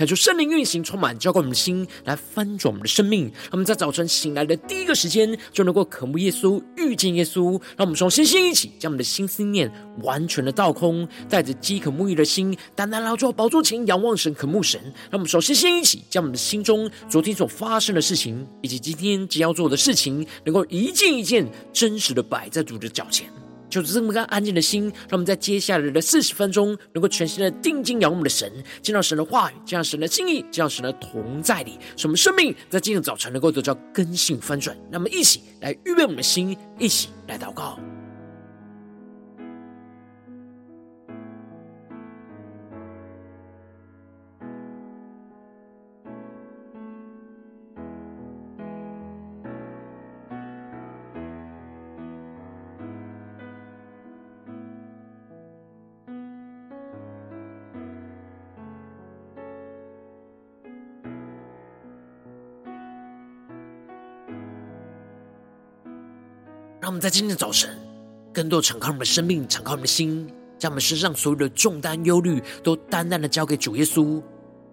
感受圣灵运行，充满浇灌我们的心，来翻转我们的生命。让我们在早晨醒来的第一个时间，就能够渴慕耶稣，遇见耶稣。让我们从星星一起，将我们的心思念完全的倒空，带着饥渴沐浴的心，单单来到宝座前，仰望神，渴慕神。让我们从星星一起，将我们的心中昨天所发生的事情，以及今天即将要做的事情，能够一件一件真实的摆在主的脚前。就是这么个安静的心，让我们在接下来的四十分钟，能够全心的定睛仰望我们的神，见到神的话语，见到神的心意，见到神的同在里，使我们生命在今天早晨能够得到根性翻转。那么，一起来预备我们的心，一起来祷告。让我们在今天的早晨，更多敞开我们生命，敞开我们的心，将我们身上所有的重担、忧虑，都单单的交给主耶稣。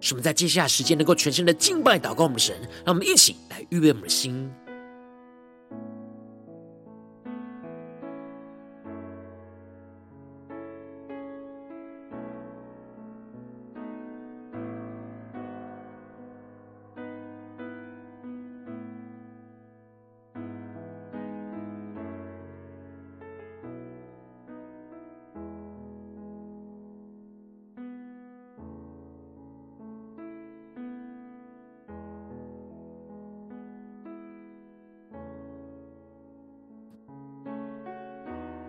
使我们在接下来时间，能够全心的敬拜、祷告我们的神。让我们一起来预备我们的心。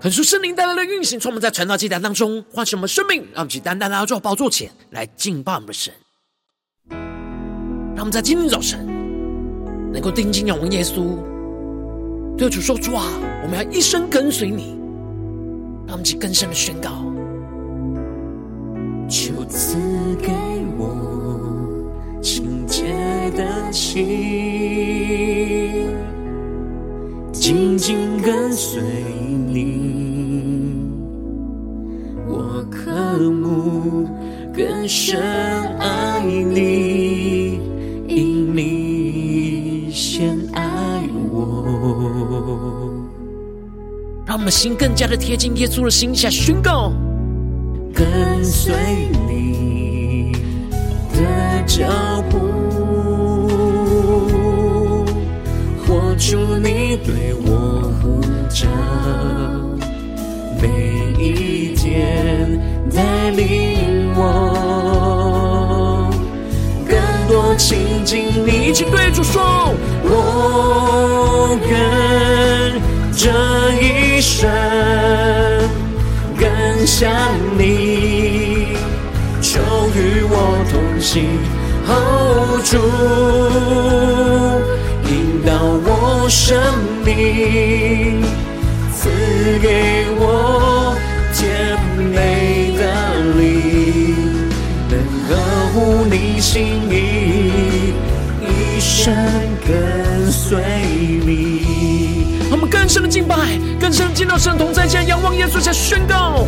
很属圣灵带来的运行，从我们在传道祭坛当中唤醒我们生命，让我们去单单来到宝座前来敬拜我们的神。让我们在今天早晨能够定睛仰望耶稣，对主说：“主啊，我们要一生跟随你。”让我们去更深的宣告：“求赐给我清洁的心，紧紧跟随你。”我渴慕更深爱你，因你先爱我。让我们的心更加的贴近耶稣的心下宣告，跟随你的脚步，活出你对我呼召，每一天。带领我更多亲近你，一起对主说：我愿这一生更像你，求与我同行，hold 住，引导我我生命，赐给我甜美的礼，能呵护。你心意，一生跟随你。我们更深的敬拜，更深的进到神同在前，仰望耶稣，下宣告：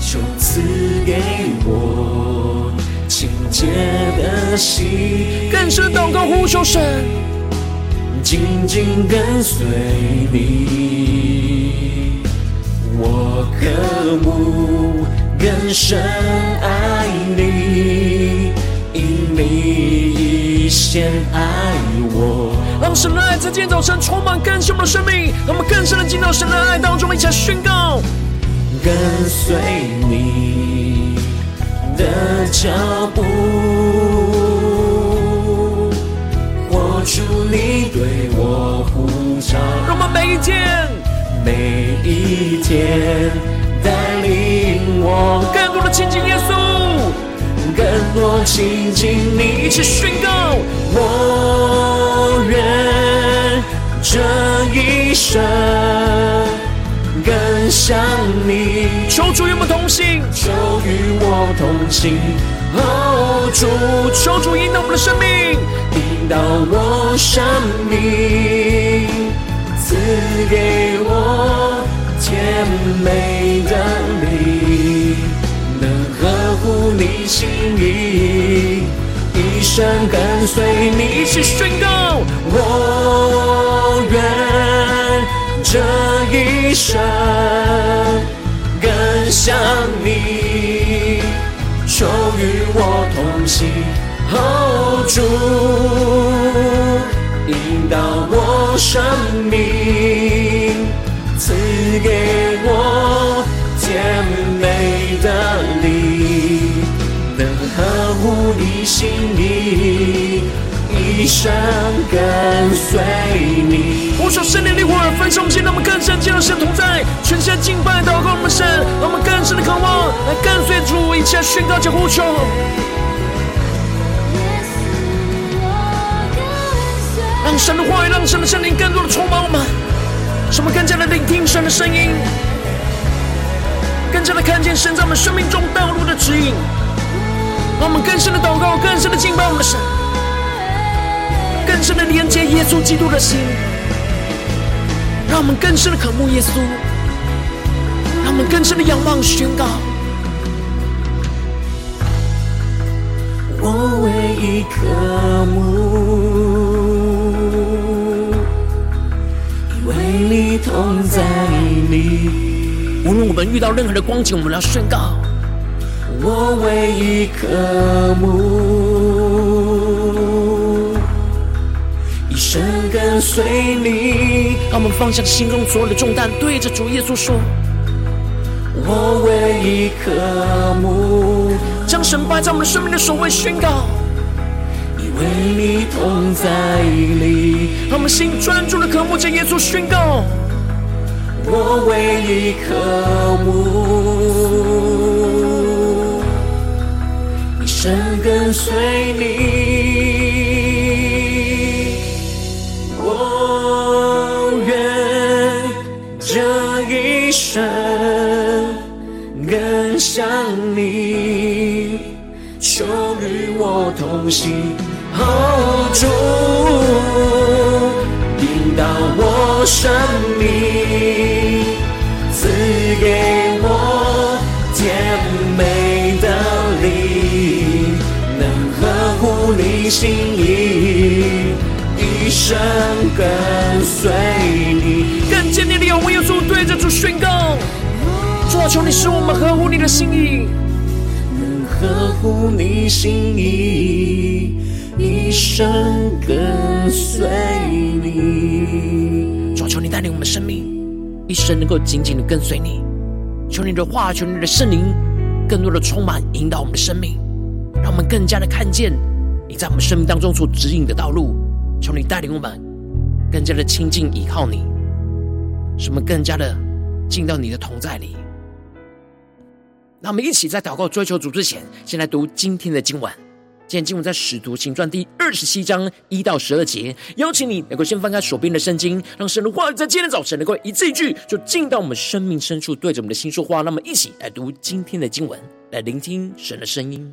就赐给我清洁的心，更深祷告呼求神，紧紧跟随你，我渴慕更深爱你。因你先爱我，让神的爱在今天早晨充满更新我们的生命，让我们更深的进到神的爱当中，一起来宣告：跟随你的脚步，对我呼召。让我们每一天，每一天带领我更多的亲近耶稣。更多亲近你，一起宣告。我愿这一生更像你，求主与我们同行，求与我同行哦，主，求主引导我们的生命，引导我生命，赐给我甜美的灵，能呵护你心意，一生跟随你。一起宣告，我愿这一生更像你，求与我同行。哦，主，引导我生命，赐给我甜美的灵，能呵护你心意，一生跟随你。呼求圣灵的火，焚烧我们心，让我们更深进入神同在，全心敬拜祷告我们神，让我们更深的渴望来跟随主，一起来宣告且呼求。让神的话语，让神的圣灵更多的充满我们，使我们更加的聆听神的声音，更加的看见神在我们生命中道路的指引。让我们更深的祷告，更深的敬拜我们的神，更深的连接耶稣基督的心。让我们更深的渴慕耶稣，让我们更深的仰望宣告。我唯一渴慕。你同在里，无论我们遇到任何的光景，我们要宣告：我唯一渴慕，跟随你。让我们放下心中所有的重担，对着主耶稣说：我唯一渴慕，将神摆在我们生命的首位，宣告。为你同在里，让我们心专注的渴慕着耶稣，宣告：我唯一渴慕，一生跟随你。一生更像你，求与我同行。哦，主引导我生命，赐给我甜美的灵，能呵护你心意，一生跟随你。更坚定的仰望耶稣，对着主宣告：主啊，求你使我们合乎你的心意，能合乎你心意。一生跟随你，主啊，求你带领我们生命，一生能够紧紧的跟随你。求你的话，求你的圣灵，更多的充满引导我们的生命，让我们更加的看见你在我们生命当中所指引的道路。求你带领我们更加的亲近依靠你，使我们更加的进到你的同在里。那我们一起在祷告追求主之前，先来读今天的经文。今天经文在《使徒行传》第二十七章一到十二节，邀请你能够先翻开手边的圣经，让神的话语在今天早晨能够一字一句，就进到我们生命深处，对着我们的心说话。那么，一起来读今天的经文，来聆听神的声音。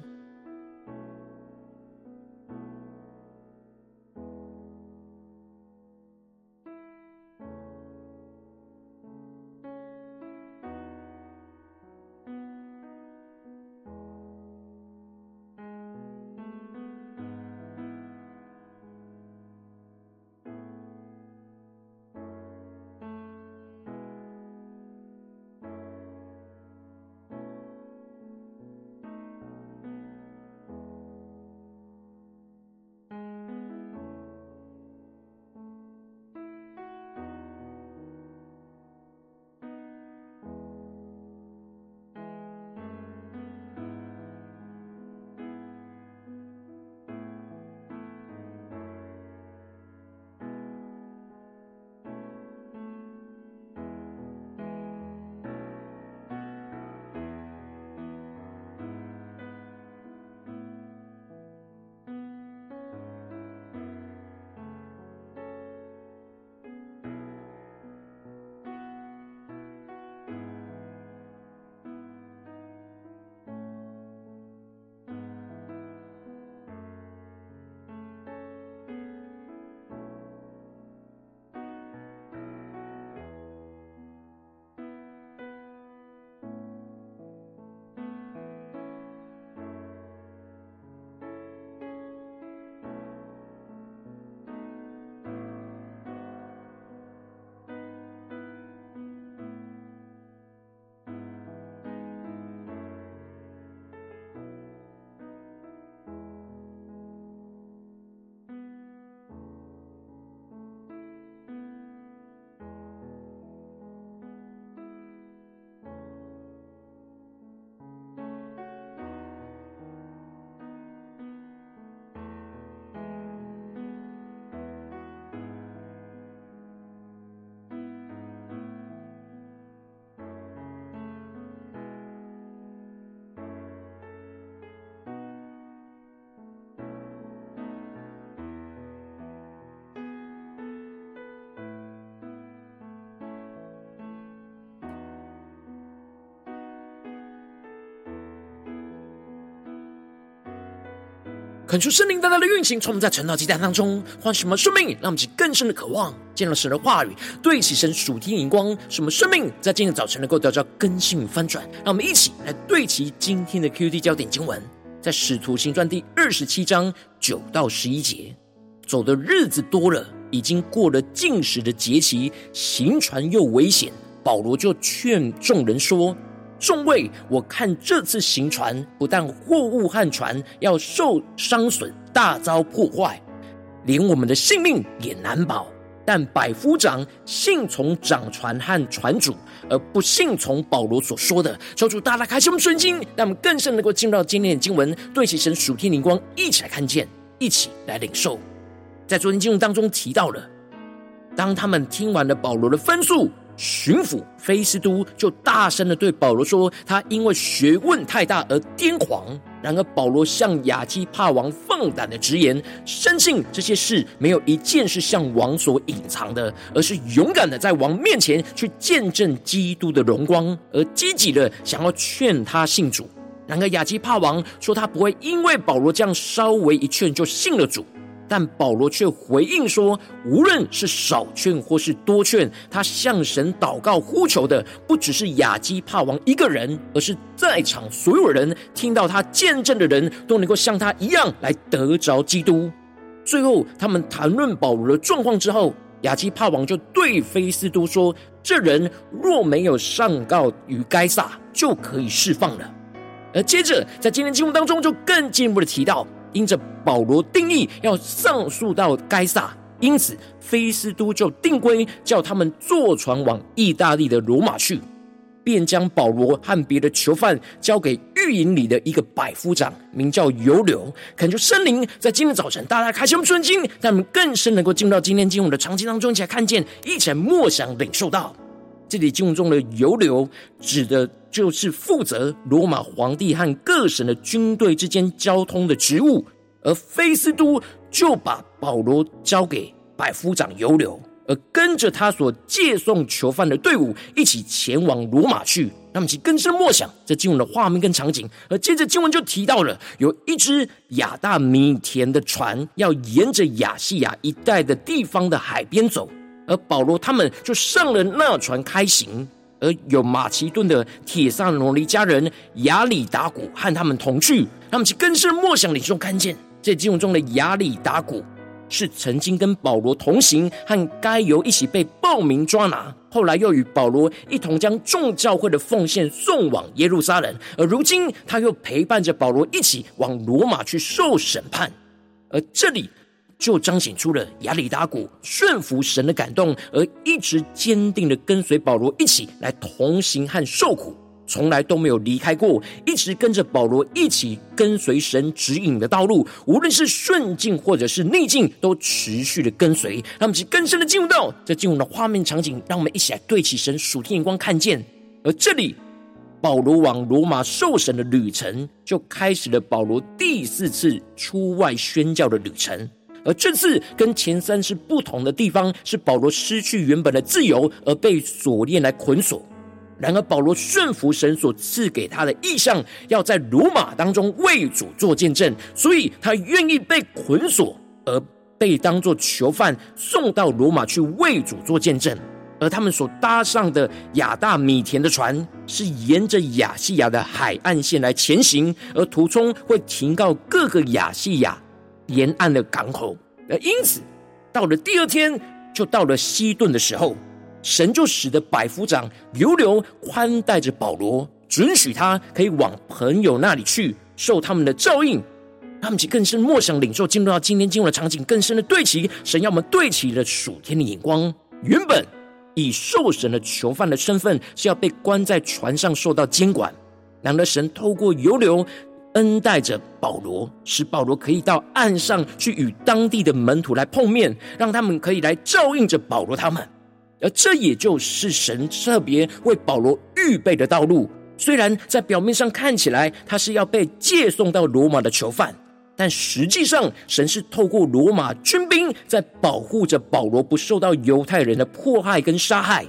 恳求圣灵大大的运行，从我们在晨祷祭坛当中唤醒我们生命，让我们起更深的渴望，见到神的话语，对齐神属天的眼光，使我们生命在今天早晨能够得到更新与翻转。让我们一起来对齐今天的 QD 焦点经文，在使徒行传第二十七章九到十一节。走的日子多了，已经过了禁食的节期，行船又危险，保罗就劝众人说。众位，我看这次行船，不但货物和船要受伤损，大遭破坏，连我们的性命也难保。但百夫长信从掌船和船主，而不信从保罗所说的。求主大大开启我们圣经，让我们更深能够进入到今天的经文，对齐神属天灵光，一起来看见，一起来领受。在昨天经文当中提到了，当他们听完了保罗的分数。巡抚菲斯都就大声的对保罗说：“他因为学问太大而癫狂。”然而保罗向亚基帕王放胆的直言，深信这些事没有一件是向王所隐藏的，而是勇敢的在王面前去见证基督的荣光，而积极的想要劝他信主。然而亚基帕王说他不会因为保罗这样稍微一劝就信了主。但保罗却回应说：“无论是少劝或是多劝，他向神祷告呼求的，不只是亚基帕王一个人，而是在场所有人听到他见证的人都能够像他一样来得着基督。”最后，他们谈论保罗的状况之后，亚基帕王就对菲斯都说：“这人若没有上告于该撒，就可以释放了。”而接着，在今天经文当中，就更进一步的提到。因着保罗定义要上诉到该撒，因此菲斯都就定规叫他们坐船往意大利的罗马去，便将保罗和别的囚犯交给狱营里的一个百夫长，名叫尤流。恳求圣灵在今天早晨，大家开启我们圣经，让我们更深能够进入到今天经文的场景当中，一起来看见，一起来默想领受到。这里经文中的尤流，指的就是负责罗马皇帝和各省的军队之间交通的职务，而菲斯都就把保罗交给百夫长尤流，而跟着他所借送囚犯的队伍一起前往罗马去。那么，其更深默想这经文的画面跟场景，而接着经文就提到了有一只亚大米田的船要沿着亚细亚一带的地方的海边走。而保罗他们就上了那船开行，而有马其顿的铁萨罗尼迦人亚里达古和他们同去。他们其更是默想里中看见，这经文中的亚里达古是曾经跟保罗同行，和该犹一起被暴民抓拿，后来又与保罗一同将众教会的奉献送往耶路撒冷，而如今他又陪伴着保罗一起往罗马去受审判。而这里。就彰显出了亚里达古顺服神的感动，而一直坚定的跟随保罗一起来同行和受苦，从来都没有离开过，一直跟着保罗一起跟随神指引的道路，无论是顺境或者是逆境，都持续的跟随。让我们去更深的进入到这进入的画面场景，让我们一起来对齐神属天眼光看见。而这里，保罗往罗马受审的旅程，就开始了保罗第四次出外宣教的旅程。而这次跟前三次不同的地方，是保罗失去原本的自由，而被锁链来捆锁。然而保罗顺服神所赐给他的意象，要在罗马当中为主做见证，所以他愿意被捆锁，而被当作囚犯送到罗马去为主做见证。而他们所搭上的亚大米田的船，是沿着亚细亚的海岸线来前行，而途中会停靠各个亚细亚。沿岸的港口，而因此到了第二天，就到了西顿的时候，神就使得百夫长尤流宽待着保罗，准许他可以往朋友那里去受他们的照应。他们就更深默想领受，进入到今天进入的场景，更深的对齐神要我们对齐了属天的眼光。原本以受审的囚犯的身份是要被关在船上受到监管，然而神透过尤流。恩待着保罗，使保罗可以到岸上去与当地的门徒来碰面，让他们可以来照应着保罗他们。而这也就是神特别为保罗预备的道路。虽然在表面上看起来他是要被借送到罗马的囚犯，但实际上神是透过罗马军兵在保护着保罗不受到犹太人的迫害跟杀害。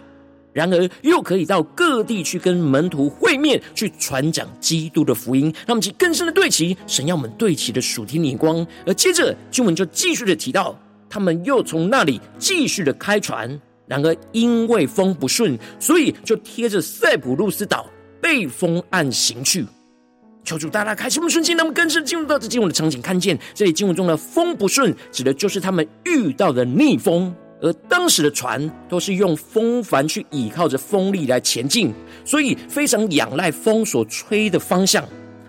然而又可以到各地去跟门徒会面，去传讲基督的福音。让我们去更深的对齐神要我们对齐的属天眼光。而接着经文就继续的提到，他们又从那里继续的开船。然而因为风不顺，所以就贴着塞浦路斯岛背风岸行去。求主大大开启我们顺境，让我们更深进入到这经文的场景，看见这里经文中的风不顺，指的就是他们遇到的逆风。而当时的船都是用风帆去倚靠着风力来前进，所以非常仰赖风所吹的方向。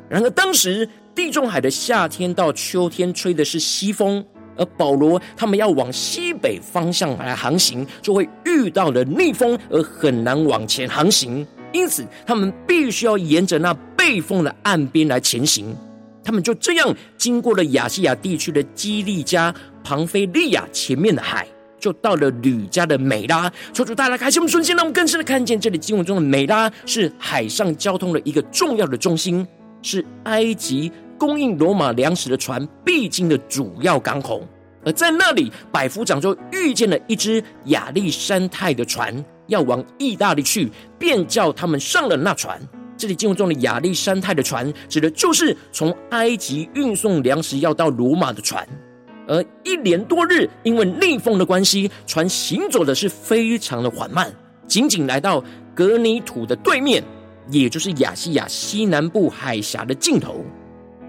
然而当时地中海的夏天到秋天吹的是西风，而保罗他们要往西北方向来航行，就会遇到了逆风，而很难往前航行。因此他们必须要沿着那背风的岸边来前行。他们就这样经过了亚细亚地区的基利加、庞菲利亚前面的海。就到了吕家的美拉，求主大家开启我们瞬间，让我们更深的看见这里经文中的美拉是海上交通的一个重要的中心，是埃及供应罗马粮食的船必经的主要港口。而在那里，百夫长就遇见了一只亚历山泰的船，要往意大利去，便叫他们上了那船。这里经文中的亚历山泰的船，指的就是从埃及运送粮食要到罗马的船。而一连多日，因为逆风的关系，船行走的是非常的缓慢，仅仅来到格尼土的对面，也就是亚细亚西南部海峡的尽头。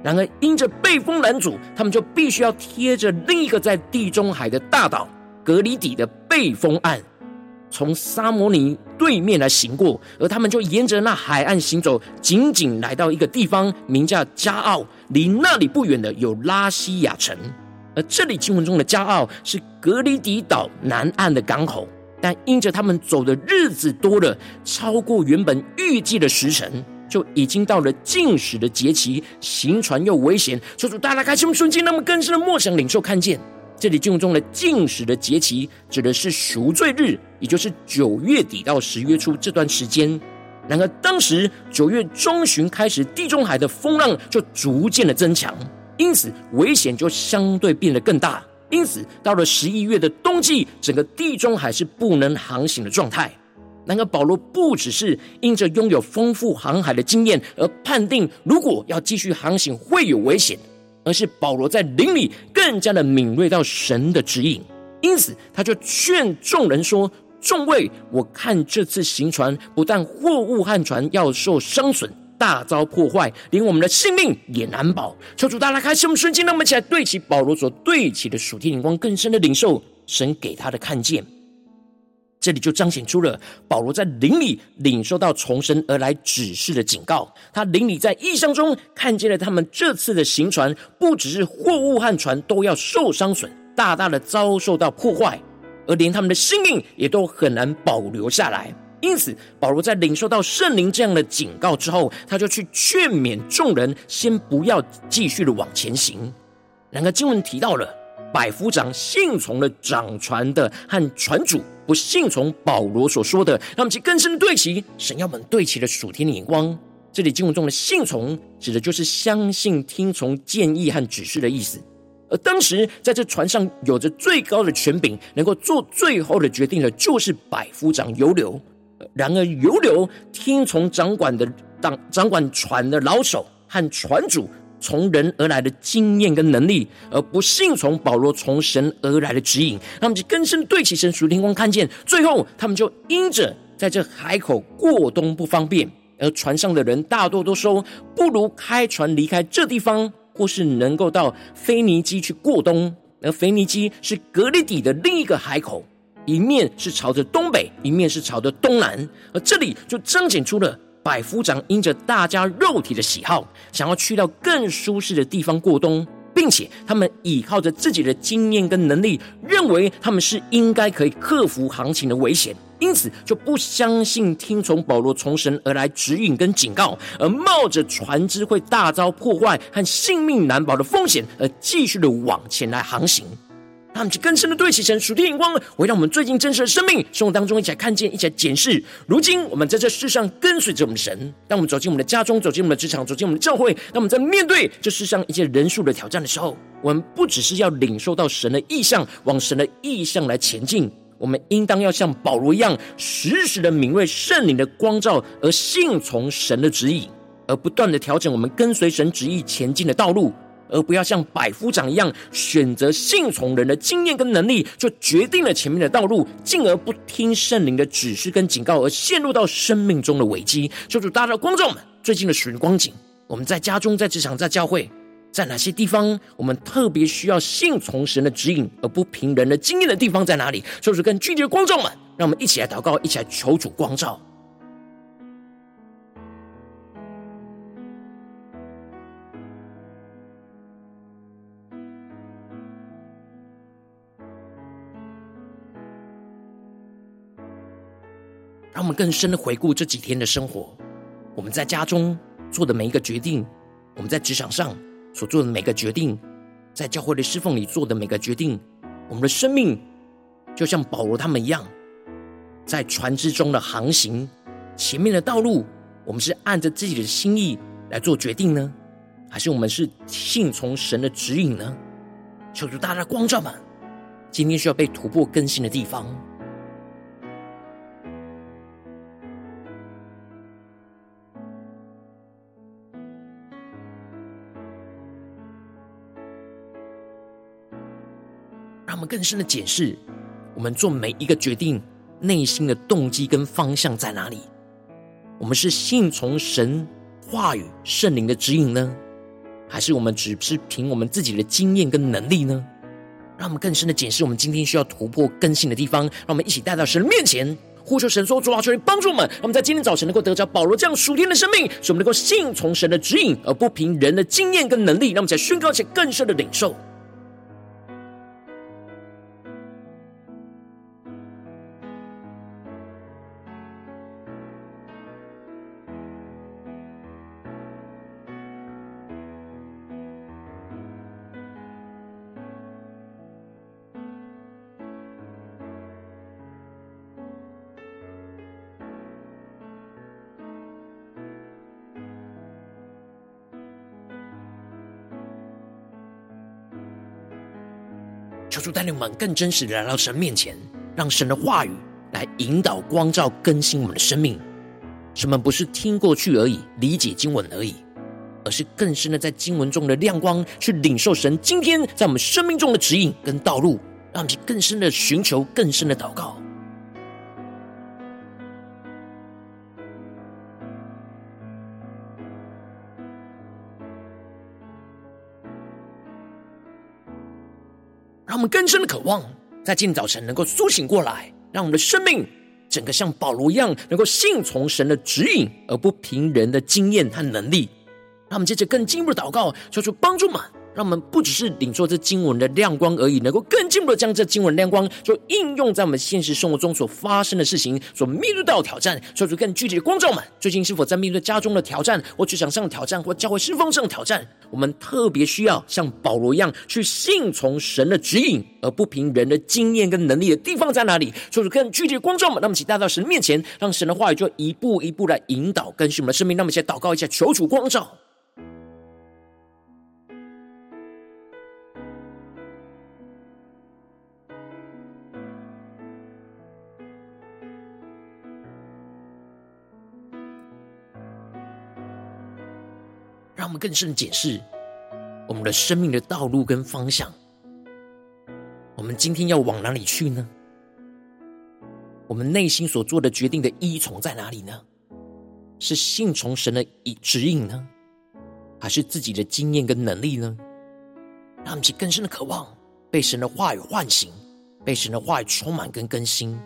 然而，因着被风拦阻，他们就必须要贴着另一个在地中海的大岛格里底的背风岸，从撒摩尼对面来行过。而他们就沿着那海岸行走，仅仅来到一个地方，名叫加奥，离那里不远的有拉西亚城。而这里经文中的加奥是格里底岛南岸的港口，但因着他们走的日子多了，超过原本预计的时辰，就已经到了禁食的节期，行船又危险。求主大大开启我们瞬间，让我们更深的默想领受看见，这里经文中的禁食的节期，指的是赎罪日，也就是九月底到十月初这段时间。然而当时九月中旬开始，地中海的风浪就逐渐的增强。因此，危险就相对变得更大。因此，到了十一月的冬季，整个地中海是不能航行的状态。然而，保罗不只是因着拥有丰富航海的经验而判定，如果要继续航行会有危险，而是保罗在灵里更加的敏锐到神的指引。因此，他就劝众人说：“众位，我看这次行船，不但货物和船要受伤损。”大遭破坏，连我们的性命也难保。求主大大开启我们瞬间，让我们一起来对齐保罗所对齐的属天灵光，更深的领受神给他的看见。这里就彰显出了保罗在灵里领受到从神而来指示的警告。他灵里在异象中看见了他们这次的行船，不只是货物和船都要受伤损，大大的遭受到破坏，而连他们的性命也都很难保留下来。因此，保罗在领受到圣灵这样的警告之后，他就去劝勉众人，先不要继续的往前行。然而，经文提到了百夫长信从了掌船的和船主，不信从保罗所说的，让我们去更深对齐神要们对齐的属天的眼光。这里经文中的信从，指的就是相信、听从建议和指示的意思。而当时在这船上有着最高的权柄，能够做最后的决定的，就是百夫长犹流。然而，犹流听从掌管的掌掌管船的老手和船主从人而来的经验跟能力，而不信从保罗从神而来的指引。他们就更深对齐神属天光看见，最后他们就因着在这海口过冬不方便，而船上的人大多都说，不如开船离开这地方，或是能够到腓尼基去过冬。而腓尼基是格里底的另一个海口。一面是朝着东北，一面是朝着东南，而这里就彰显出了百夫长因着大家肉体的喜好，想要去到更舒适的地方过冬，并且他们倚靠着自己的经验跟能力，认为他们是应该可以克服航行的危险，因此就不相信听从保罗从神而来指引跟警告，而冒着船只会大遭破坏和性命难保的风险，而继续的往前来航行。他们去更深的对齐神属天眼光，回到我们最近真实的生命生活当中，一起来看见，一起来检视。如今我们在这世上跟随着我们的神，当我们走进我们的家中，走进我们的职场，走进我们的教会，当我们在面对这世上一切人数的挑战的时候，我们不只是要领受到神的意向，往神的意向来前进，我们应当要像保罗一样，时时的敏锐圣灵的光照，而信从神的指引，而不断的调整我们跟随神旨意前进的道路，而不要像百夫长一样，选择信从人的经验跟能力，就决定了前面的道路，进而不听圣灵的指示跟警告，而陷入到生命中的危机。求主大大的光照们，最近的属灵光景，我们在家中、在职场、在教会。在哪些地方，我们特别需要信从神的指引，而不凭人的经验的地方在哪里？就是更具体的观众们，让我们一起来祷告，一起来求主光照。我们更深的回顾这几天的生活，我们在家中做的每一个决定，我们在职场上。所做的每个决定，在教会的侍奉里做的每个决定，我们的生命就像保罗他们一样，在船只中的航行，前面的道路，我们是按着自己的心意来做决定呢，还是我们是信从神的指引呢？求主大大光照们，今天需要被突破更新的地方。我们更深的检视，我们做每一个决定，内心的动机跟方向在哪里？我们是信从神话语、圣灵的指引呢，还是我们只是凭我们自己的经验跟能力呢？让我们更深的检视，我们今天需要突破更新的地方。让我们一起带到神面前，呼求神说：“主啊，求你帮助我们，让我们在今天早晨能够得着保罗这样属天的生命，使我们能够信从神的指引，而不凭人的经验跟能力。让我们在宣告且更深的领受。”我们更真实的来到神面前，让神的话语来引导、光照、更新我们的生命。什么不是听过去而已，理解经文而已，而是更深的在经文中的亮光，去领受神今天在我们生命中的指引跟道路，让我们更深的寻求、更深的祷告。更深的渴望，在今早晨能够苏醒过来，让我们的生命整个像保罗一样，能够信从神的指引，而不凭人的经验和能力。让我们接着更进一步的祷告，求主帮助们。让我们不只是领受这经文的亮光而已，能够更进一步的将这经文亮光就应用在我们现实生活中所发生的事情、所面对到的挑战，做出更具体的光照们。最近是否在面对家中的挑战，或职场上的挑战，或教会侍奉上的挑战？我们特别需要像保罗一样，去信从神的指引，而不凭人的经验跟能力的地方在哪里？做出更具体的光照们。那么，请带到神面前，让神的话语就一步一步来引导更新我们的生命。那么，先祷告一下，求主光照。让我们更深检视我们的生命的道路跟方向。我们今天要往哪里去呢？我们内心所做的决定的依从在哪里呢？是信从神的以指引呢，还是自己的经验跟能力呢？让我们去更深的渴望被神的话语唤醒，被神的话语充满跟更新。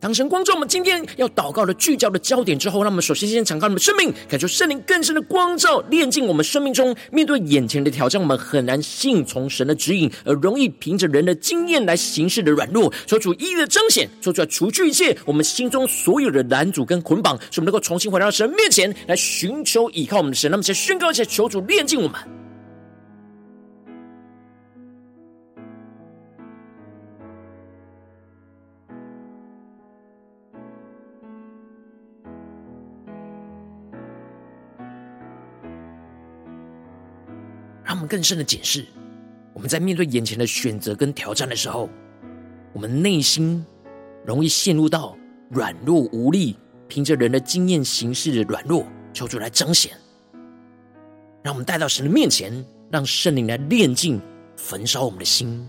当神光照我们今天要祷告的聚焦的焦点之后，让我们首先先敞开我们的生命，感受圣灵更深的光照，炼净我们生命中面对眼前的挑战，我们很难信从神的指引，而容易凭着人的经验来行事的软弱，求主一一的彰显，说出来除去一切我们心中所有的拦阻跟捆绑，使我们能够重新回到神面前来寻求依靠我们的神。那么，先宣告一下，求主炼净我们。更深的检视，我们在面对眼前的选择跟挑战的时候，我们内心容易陷入到软弱无力，凭着人的经验行事的软弱，求主来彰显。让我们带到神的面前，让圣灵来炼净、焚烧我们的心。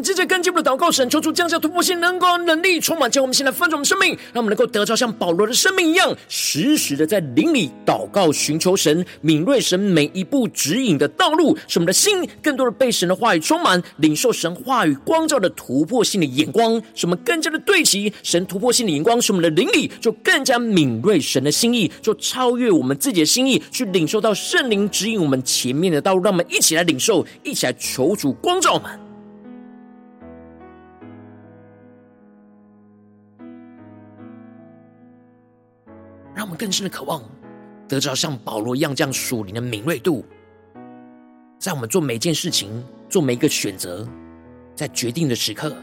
们接着更进一步的祷告，神求主降下突破性能够能力，充满将我们现在翻转我们生命，让我们能够得着像保罗的生命一样，时时的在灵里祷告，寻求神，敏锐神每一步指引的道路，使我们的心更多的被神的话语充满，领受神话语光照的突破性的眼光，使我们更加的对齐神突破性的眼光，使我们的灵里就更加敏锐神的心意，就超越我们自己的心意，去领受到圣灵指引我们前面的道路，让我们一起来领受，一起来求主光照们。更深的渴望，得着像保罗一样这样属灵的敏锐度，在我们做每件事情、做每一个选择，在决定的时刻，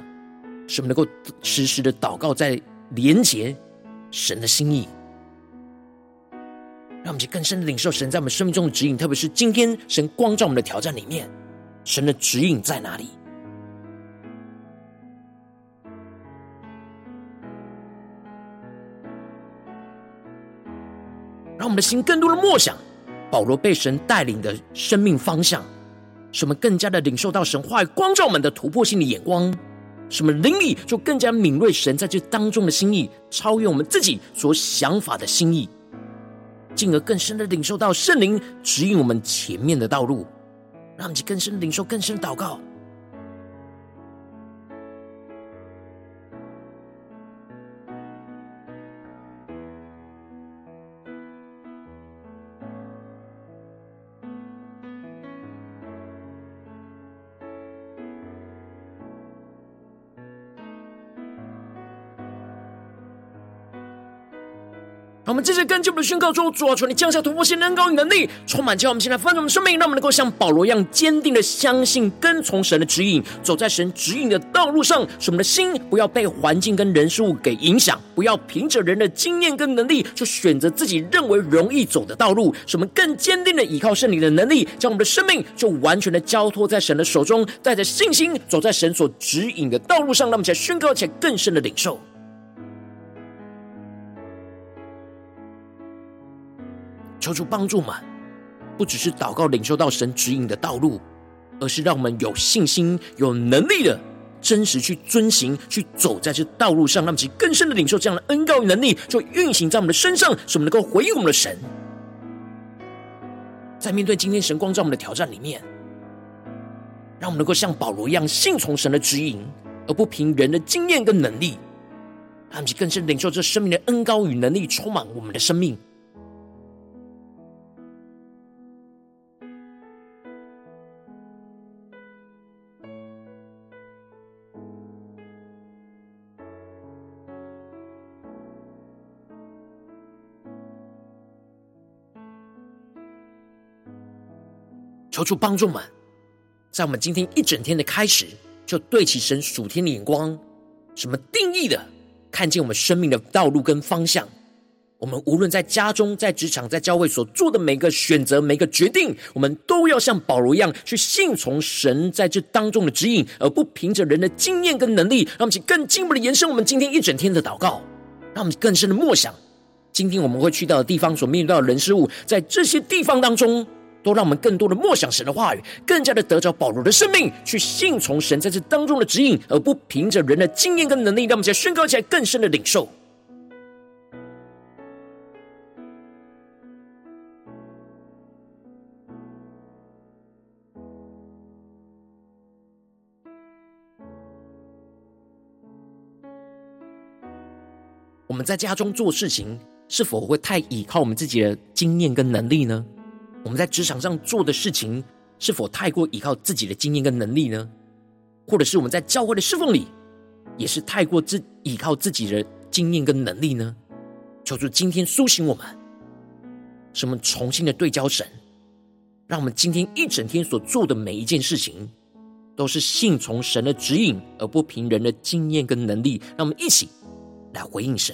使我们能够时时的祷告，在连结神的心意，让我们去更深的领受神在我们生命中的指引，特别是今天神光照我们的挑战里面，神的指引在哪里？让我们的心更多的默想保罗被神带领的生命方向，使我们更加的领受到神话语光照们的突破性的眼光，使我们灵里就更加敏锐神在这当中的心意，超越我们自己所想法的心意，进而更深的领受到圣灵指引我们前面的道路，让我们去更深领受更深祷告。让我们继续跟进我们的宣告中，主啊，求你降下突破性的恩膏与能力，充满叫我们现在翻转我们生命，让我们能够像保罗一样坚定的相信、跟从神的指引，走在神指引的道路上。使我们的心不要被环境跟人事物给影响，不要凭着人的经验跟能力就选择自己认为容易走的道路。使我们更坚定的依靠圣灵的能力，将我们的生命就完全的交托在神的手中，带着信心走在神所指引的道路上。让我们来宣告，且更深的领受。求主帮助们，不只是祷告领受到神指引的道路，而是让我们有信心、有能力的真实去遵行、去走在这道路上，让其更深的领受这样的恩膏与能力，就运行在我们的身上，使我们能够回应我们的神。在面对今天神光照我们的挑战里面，让我们能够像保罗一样信从神的指引，而不凭人的经验跟能力，让我们更深领受这生命的恩膏与能力，充满我们的生命。求主帮助们，在我们今天一整天的开始，就对齐神属天的眼光，什么定义的看见我们生命的道路跟方向。我们无论在家中、在职场、在教会所做的每个选择、每个决定，我们都要像保罗一样去信从神在这当中的指引，而不凭着人的经验跟能力。让我们去更进一步的延伸我们今天一整天的祷告，让我们更深的默想，今天我们会去到的地方所面对到的人事物，在这些地方当中。都让我们更多的默想神的话语，更加的得着保罗的生命，去信从神在这当中的指引，而不凭着人的经验跟能力。让我们再宣告起来，更深的领受。我们在家中做事情，是否会太依靠我们自己的经验跟能力呢？我们在职场上做的事情，是否太过依靠自己的经验跟能力呢？或者是我们在教会的侍奉里，也是太过自依靠自己的经验跟能力呢？求主今天苏醒我们，使我们重新的对焦神，让我们今天一整天所做的每一件事情，都是信从神的指引，而不凭人的经验跟能力。让我们一起来回应神。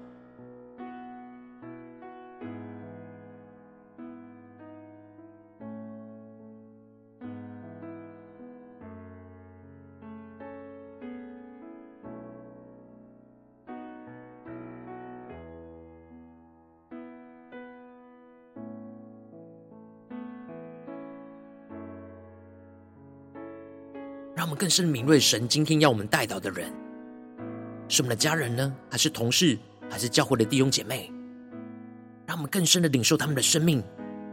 更深敏锐神今天要我们带到的人，是我们的家人呢，还是同事，还是教会的弟兄姐妹？让我们更深的领受他们的生命，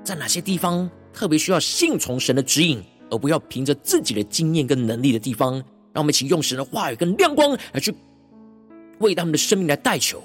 在哪些地方特别需要信从神的指引，而不要凭着自己的经验跟能力的地方。让我们一起用神的话语跟亮光来去为他们的生命来代求。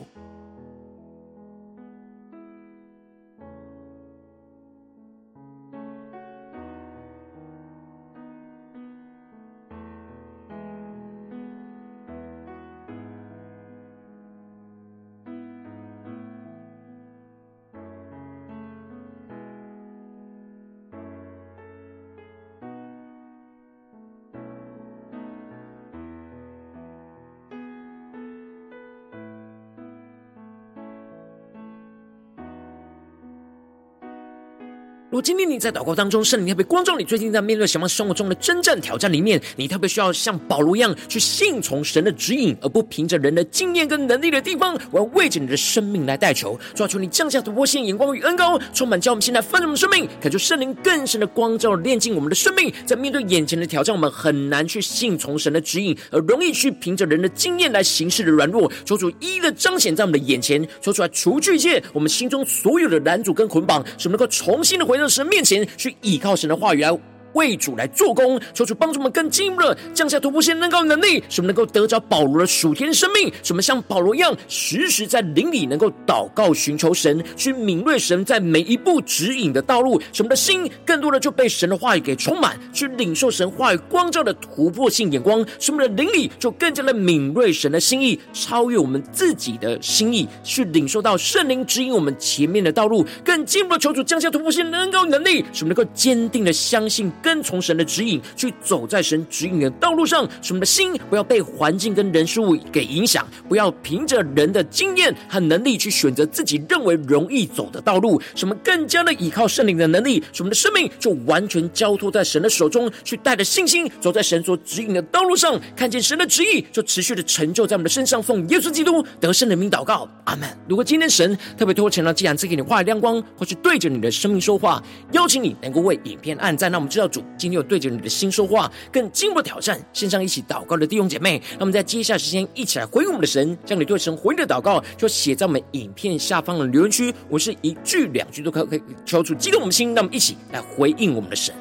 如果今天你在祷告当中，圣灵特别光照你，最近在面对什么生活中的征战挑战里面，你特别需要像保罗一样去信从神的指引，而不凭着人的经验跟能力的地方，我要为着你的生命来代求，抓住你降下突破性眼光与恩膏，充满叫我们现在丰盛的生命，感受圣灵更深的光照，炼净我们的生命。在面对眼前的挑战，我们很难去信从神的指引，而容易去凭着人的经验来行事的软弱，求。主一一的彰显在我们的眼前，求。主来除去一切我们心中所有的拦阻跟捆绑，使我们能够重新的回到。神面前去倚靠神的话语来为主来做工，求主帮助我们更进一步的降下突破性能高的能力，使我们能够得着保罗的属天生命，使我们像保罗一样，时时在灵里能够祷告寻求神，去敏锐神在每一步指引的道路，使我们的心更多的就被神的话语给充满，去领受神话语光照的突破性眼光，使我们的灵里就更加的敏锐神的心意，超越我们自己的心意，去领受到圣灵指引我们前面的道路，更进一步的求主降下突破性能高能力，使我们能够坚定的相信。跟从神的指引，去走在神指引的道路上，使我们的心不要被环境跟人事物给影响，不要凭着人的经验和能力去选择自己认为容易走的道路，使我们更加的依靠圣灵的能力，使我们的生命就完全交托在神的手中，去带着信心走在神所指引的道路上，看见神的旨意就持续的成就在我们的身上。奉耶稣基督得胜的名祷告，阿门。如果今天神特别透过前了，既然赐给你话语亮光，或是对着你的生命说话，邀请你能够为影片按赞，让我们知道。主今天有对着你的心说话，更经过挑战，线上一起祷告的弟兄姐妹，那么在接下来时间一起来回应我们的神，将你对神回应的祷告就写在我们影片下方的留言区，我是一句两句都可以敲出激动我们的心，那么一起来回应我们的神。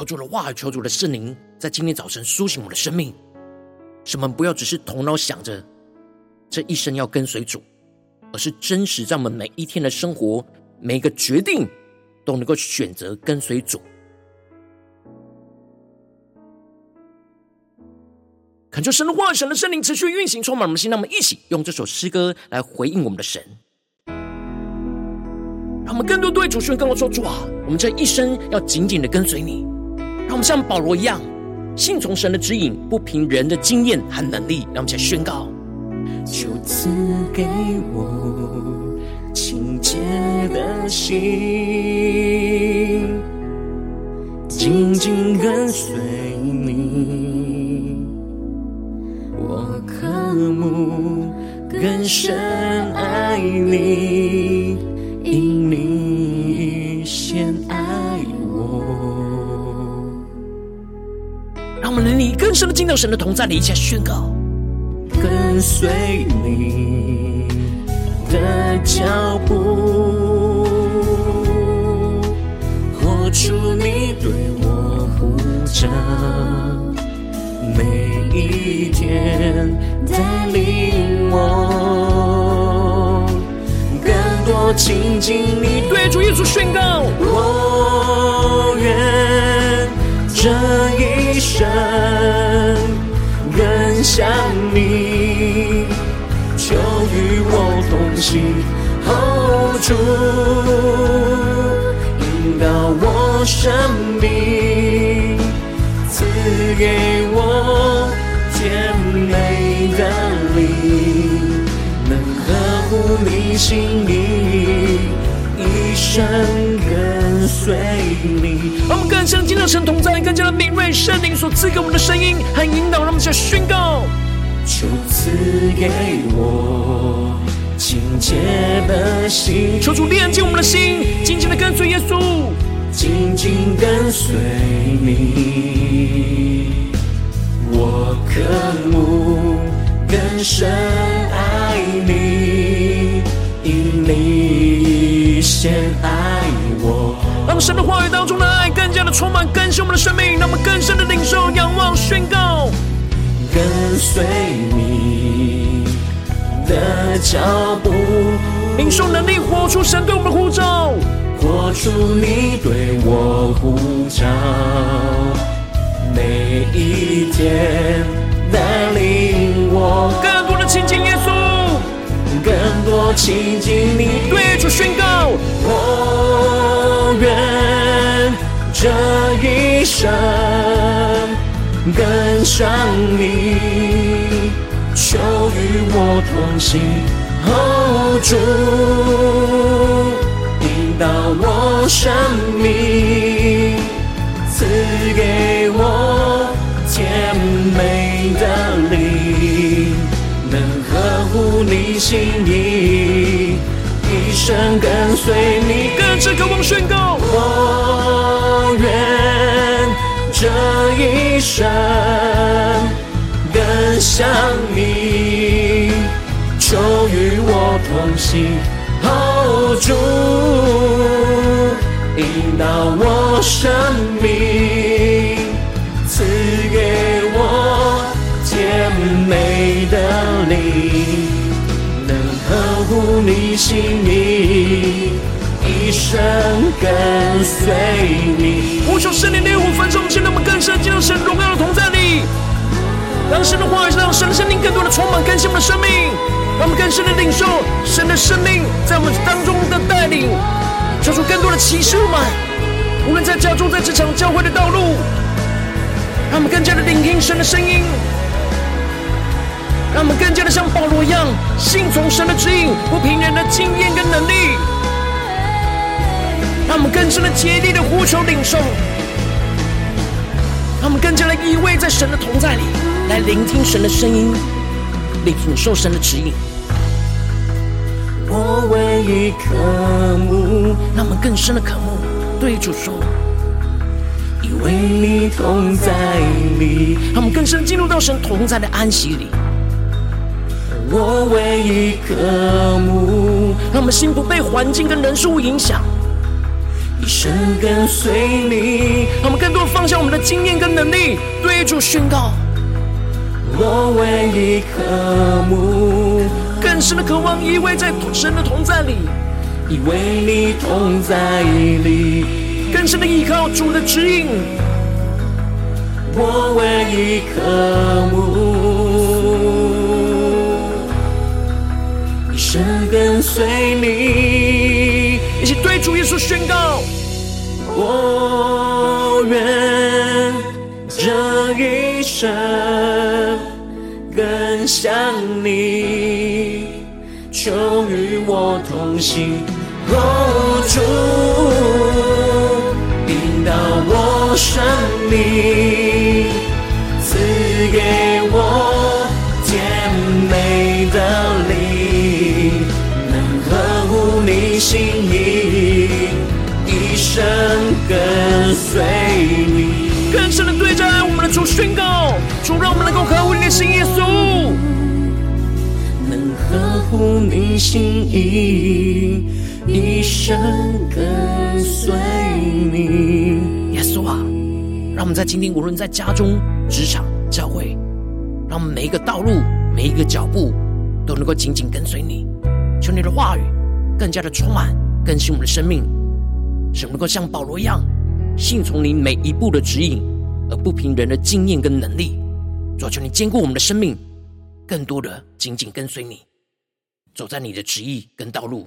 求主的话语，求主的圣灵，在今天早晨苏醒我们的生命，使我们不要只是头脑想着这一生要跟随主，而是真实在我们每一天的生活，每一个决定都能够选择跟随主。恳求神的话，神的圣灵持续运行，充满我们的心。让我们一起用这首诗歌来回应我们的神，让我们更多对主宣告说：主啊，我们这一生要紧紧的跟随你。让我们像保罗一样，信从神的指引，不凭人的经验和能力。让我们再宣告：求赐给我清洁的心，紧紧跟随你。我渴慕更深爱你，深的进到神的同在里，一起宣告，跟随你的脚步，活出你对我呼召，每一天带领我更多亲近你。对主耶稣宣告，我愿这一生更像你，求与我同行，hold 住，引导我生命，赐给我甜美的灵，能呵护你心意。一生随你，我们更像进入神同在，更加的敏锐圣灵所赐给我们的声音和引导，让我们一起宣告：求赐给我清洁的心，求主炼净我们的心，紧紧的跟随耶稣，紧紧跟随你，我渴慕更深爱你，因你。先爱我，让神的话语当中的爱更加的充满更新我们的生命，让我们更深的领受、仰望、宣告，跟随你的脚步，领受能力，活出神对我们的呼召，活出你对我呼召，每一天带领我更多的亲近耶稣。更多亲近你，对主宣告，我愿这一生跟上你，求与我同行，hold 住，引导我生命，赐给我甜美的灵。能呵护你心意，生跟随你。更深渴望宣告，我愿这一生更像你，求与我同行，hold 住，引导我生命，心意，一生跟随你。呼求圣灵的烈火焚烧，使我们更深进入神荣耀的同在里。让神的话语，让神的生命更多的充满更新我们的生命，让我们更深的领受神的生命在我们当中的带领，求出更多的启示我们，无论在家中、在职场、教会的道路，让我们更加的聆听神的声音。让我们更加的像保罗一样，信从神的指引，不凭人的经验跟能力。让我们更深的竭力的呼求领受，让我们更加的依偎在神的同在里，来聆听神的声音，领受神的指引。我唯一渴慕，让我们更深的渴慕，对主说，因为你同在里，让我们更深进入到神同在的安息里。我唯一渴慕，让我们心不被环境跟人事物影响，一生跟随你。让我们更多放下我们的经验跟能力，对主宣告。我唯一渴慕，更深的渴望依偎在神的同在里，依偎你同在里，更深的依靠主的指引。我唯一渴慕。跟随你，一起对主耶稣宣告：我愿这一生更像你，求与我同行，hold 住，引导我生命，赐给我甜美的灵。一生跟随你。更深的对着我们的主宣告：主，让我们能够合乎你的心，耶稣，能合乎你心意，一生跟随你。耶稣啊，让我们在今天，无论在家中、职场、教会，让我们每一个道路、每一个脚步，都能够紧紧跟随你。求你的话语更加的充满，更新我们的生命，使我们能够像保罗一样，信从你每一步的指引，而不凭人的经验跟能力。主求你坚固我们的生命，更多的紧紧跟随你，走在你的旨意跟道路。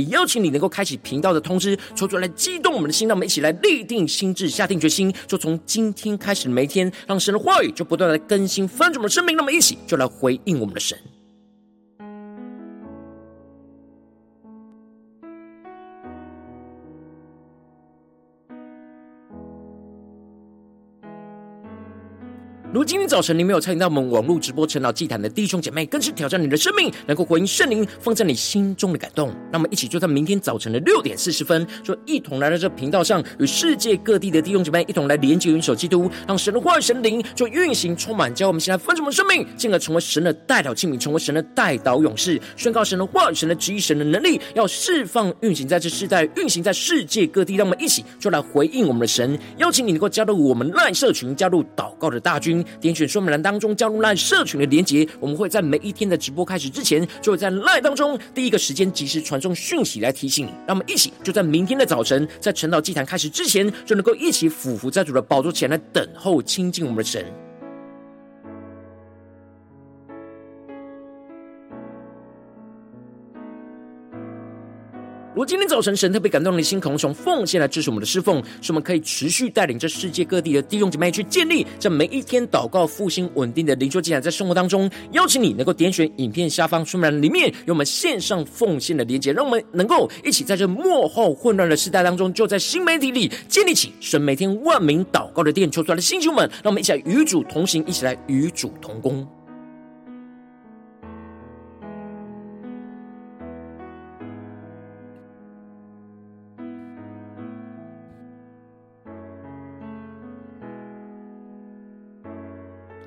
邀请你能够开启频道的通知，抽出来激动我们的心，让我们一起来立定心智，下定决心，就从今天开始每一天，让神的话语就不断的更新翻转我们的生命，那么一起就来回应我们的神。如今天早晨你没有参与到我们网络直播晨祷祭坛的弟兄姐妹，更是挑战你的生命，能够回应圣灵放在你心中的感动。那么，一起就在明天早晨的六点四十分，就一同来到这频道上，与世界各地的弟兄姐妹一同来连接、元首基督，让神的话语、神灵就运行充满，教我们现在丰盛的生命，进而成为神的代祷器皿，成为神的代祷勇士，宣告神的话语、神的旨意、神的能力，要释放、运行在这世代，运行在世界各地。让我们一起就来回应我们的神，邀请你能够加入我们赖社群，加入祷告的大军。点选说明栏当中加入 LINE 社群的连结，我们会在每一天的直播开始之前，就会在 LINE 当中第一个时间及时传送讯息来提醒你。让我们一起就在明天的早晨，在晨祷祭坛开始之前，就能够一起俯伏在主的宝座前来等候亲近我们的神。如今天早晨神特别感动你的心，可能从奉献来支持我们的侍奉，使我们可以持续带领着世界各地的弟兄姐妹去建立这每一天祷告复兴稳定的灵修祭坛，在生活当中，邀请你能够点选影片下方说明栏里面有我们线上奉献的连结，让我们能够一起在这末后混乱的时代当中，就在新媒体里建立起神每天万名祷告的殿，求出来的星兄们，让我们一起来与主同行，一起来与主同工。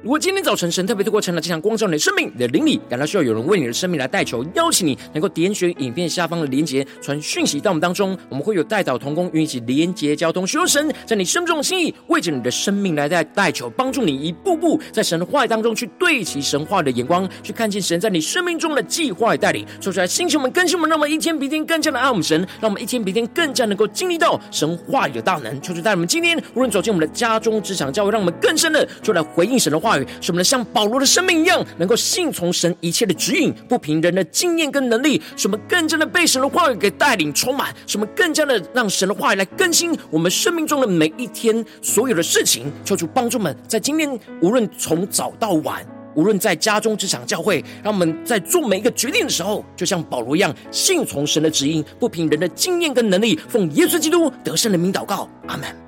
如果今天早晨神特别透过晨祷这场光照你的生命，你的灵里感到需要有人为你的生命来代求，邀请你能够点选影片下方的连结，传讯息到我们当中，我们会有代祷同工与你一起连结交通，寻求神在你生命中的心意，为着你的生命来代代求，帮助你一步步在神的话语当中去对齐神话的眼光，去看见神在你生命中的计划与带领。说出来，星球们、更新我们，让我们一天比一天更加的爱我们神，让我们一天比一天更加能够经历到神话语的大能。求主带我们今天无论走进我们的家中、职场、教会，让我们更深的就来回应神的话。使我们像保罗的生命一样，能够信从神一切的指引，不凭人的经验跟能力。使我们更加的被神的话语给带领充满，使我们更加的让神的话语来更新我们生命中的每一天所有的事情。求主帮助们，在今天无论从早到晚，无论在家中、职场、教会，让我们在做每一个决定的时候，就像保罗一样，信从神的指引，不凭人的经验跟能力，奉耶稣基督得胜的名祷告，阿门。